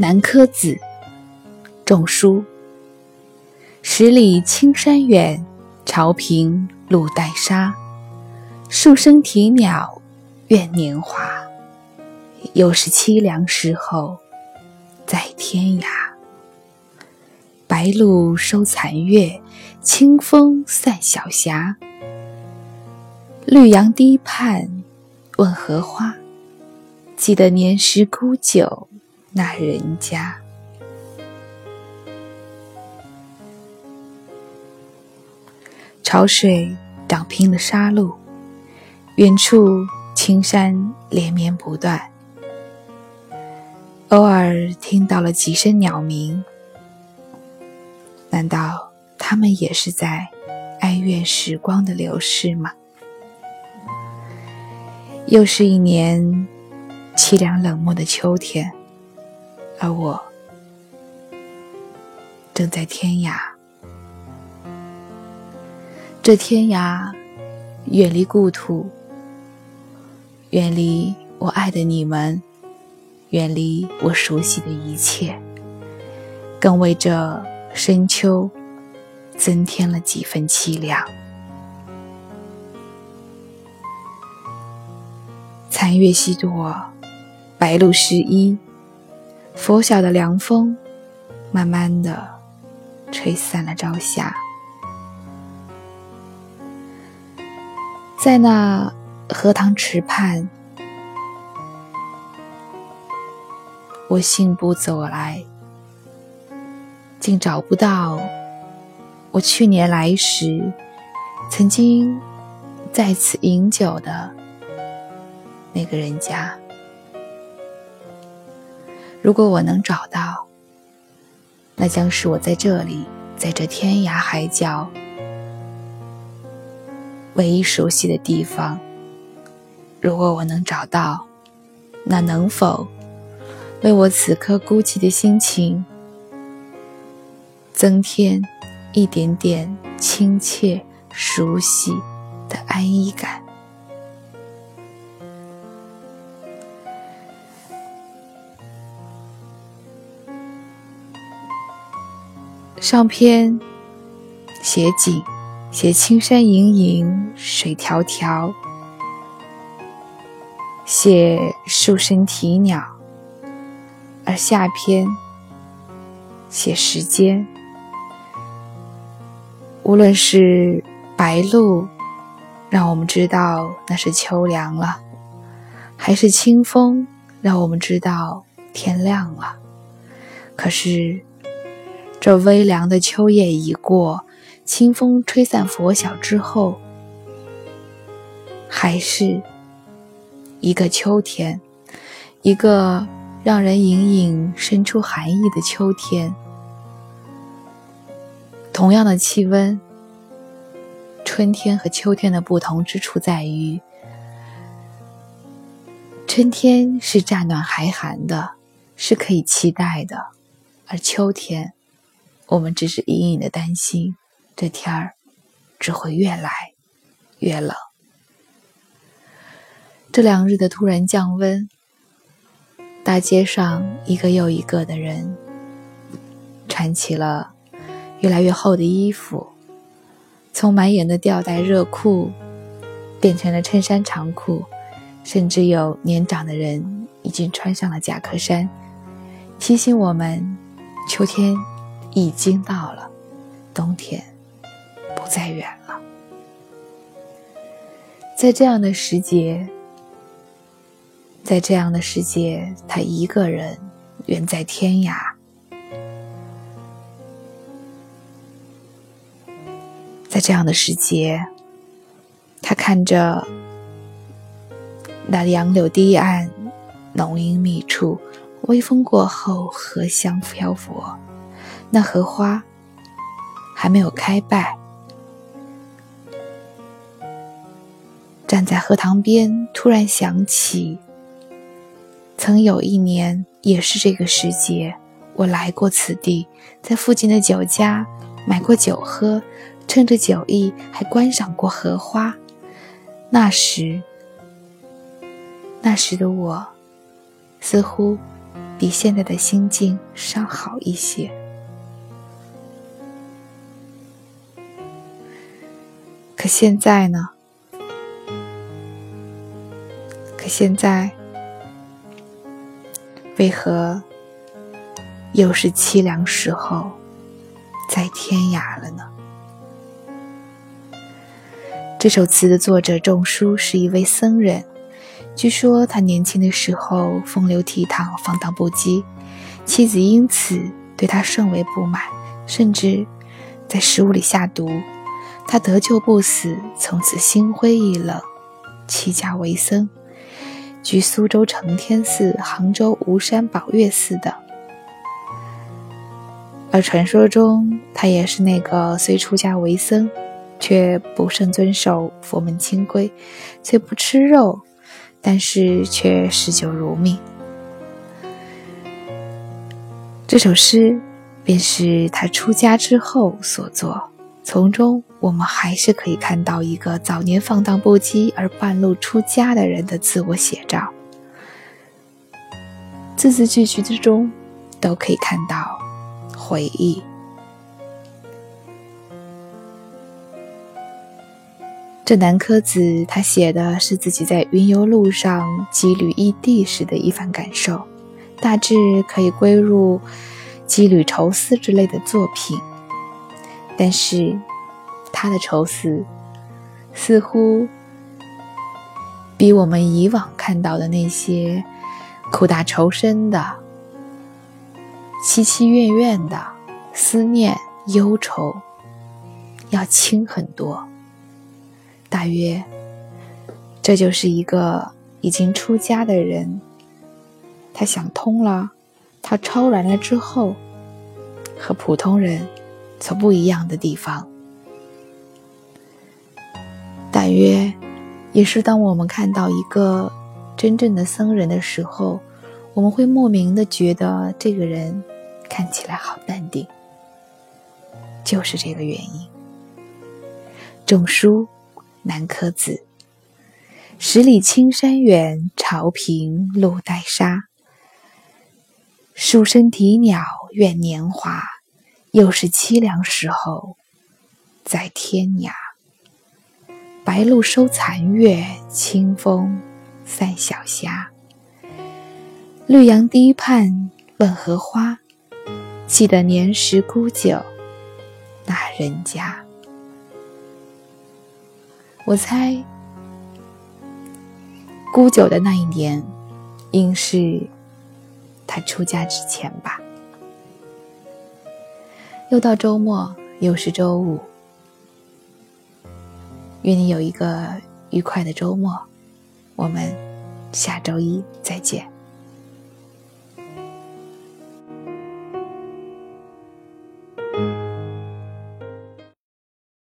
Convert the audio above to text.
南柯子，仲舒。十里青山远，潮平路带沙。数声啼鸟，怨年华。又是凄凉时候，在天涯。白露收残月，清风散晓霞。绿杨堤畔问荷花，记得年时沽酒那人家。潮水涨平了沙路，远处青山连绵不断。偶尔听到了几声鸟鸣，难道他们也是在哀怨时光的流逝吗？又是一年凄凉冷漠的秋天，而我正在天涯。这天涯，远离故土，远离我爱的你们，远离我熟悉的一切，更为这深秋增添了几分凄凉。残月西躲，白露湿衣。拂晓的凉风，慢慢的吹散了朝霞。在那荷塘池畔，我信步走来，竟找不到我去年来时曾经在此饮酒的。那个人家，如果我能找到，那将是我在这里，在这天涯海角唯一熟悉的地方。如果我能找到，那能否为我此刻孤寂的心情增添一点点亲切、熟悉的安逸感？上篇写景，写青山隐隐，水迢迢；写树声啼鸟，而下篇写时间。无论是白露，让我们知道那是秋凉了；还是清风，让我们知道天亮了。可是。这微凉的秋夜已过，清风吹散拂晓之后，还是一个秋天，一个让人隐隐生出寒意的秋天。同样的气温，春天和秋天的不同之处在于，春天是乍暖还寒的，是可以期待的，而秋天。我们只是隐隐的担心，这天儿只会越来越冷。这两日的突然降温，大街上一个又一个的人穿起了越来越厚的衣服，从满眼的吊带热裤变成了衬衫长裤，甚至有年长的人已经穿上了夹克衫，提醒我们秋天。已经到了，冬天不再远了。在这样的时节，在这样的时节，他一个人远在天涯。在这样的时节，他看着那杨柳堤岸，浓荫密处，微风过后，荷香漂泊。那荷花还没有开败，站在荷塘边，突然想起，曾有一年也是这个时节，我来过此地，在附近的酒家买过酒喝，趁着酒意还观赏过荷花。那时，那时的我，似乎比现在的心境稍好一些。现在呢？可现在，为何又是凄凉时候，在天涯了呢？这首词的作者仲舒是一位僧人，据说他年轻的时候风流倜傥、放荡不羁，妻子因此对他甚为不满，甚至在食物里下毒。他得救不死，从此心灰意冷，弃家为僧，居苏州承天寺、杭州吴山宝月寺等。而传说中，他也是那个虽出家为僧。却不甚遵守佛门清规，虽不吃肉，但是却嗜酒如命。这首诗便是他出家之后所作，从中我们还是可以看到一个早年放荡不羁而半路出家的人的自我写照。字字句句之中，都可以看到回忆。这南柯子，他写的是自己在云游路上羁旅异地时的一番感受，大致可以归入羁旅愁思之类的作品。但是，他的愁思似乎比我们以往看到的那些苦大仇深的、凄凄怨怨的思念忧愁要轻很多。大约，这就是一个已经出家的人，他想通了，他超然了之后，和普通人所不一样的地方。大约，也是当我们看到一个真正的僧人的时候，我们会莫名的觉得这个人看起来好淡定，就是这个原因。种书。南柯子，十里青山远，潮平路带沙。树声啼鸟怨年华，又是凄凉时候，在天涯。白露收残月，清风散小霞。绿杨堤畔问荷花，记得年时沽酒那人家。我猜，沽酒的那一年，应是他出家之前吧。又到周末，又是周五，愿你有一个愉快的周末。我们下周一再见。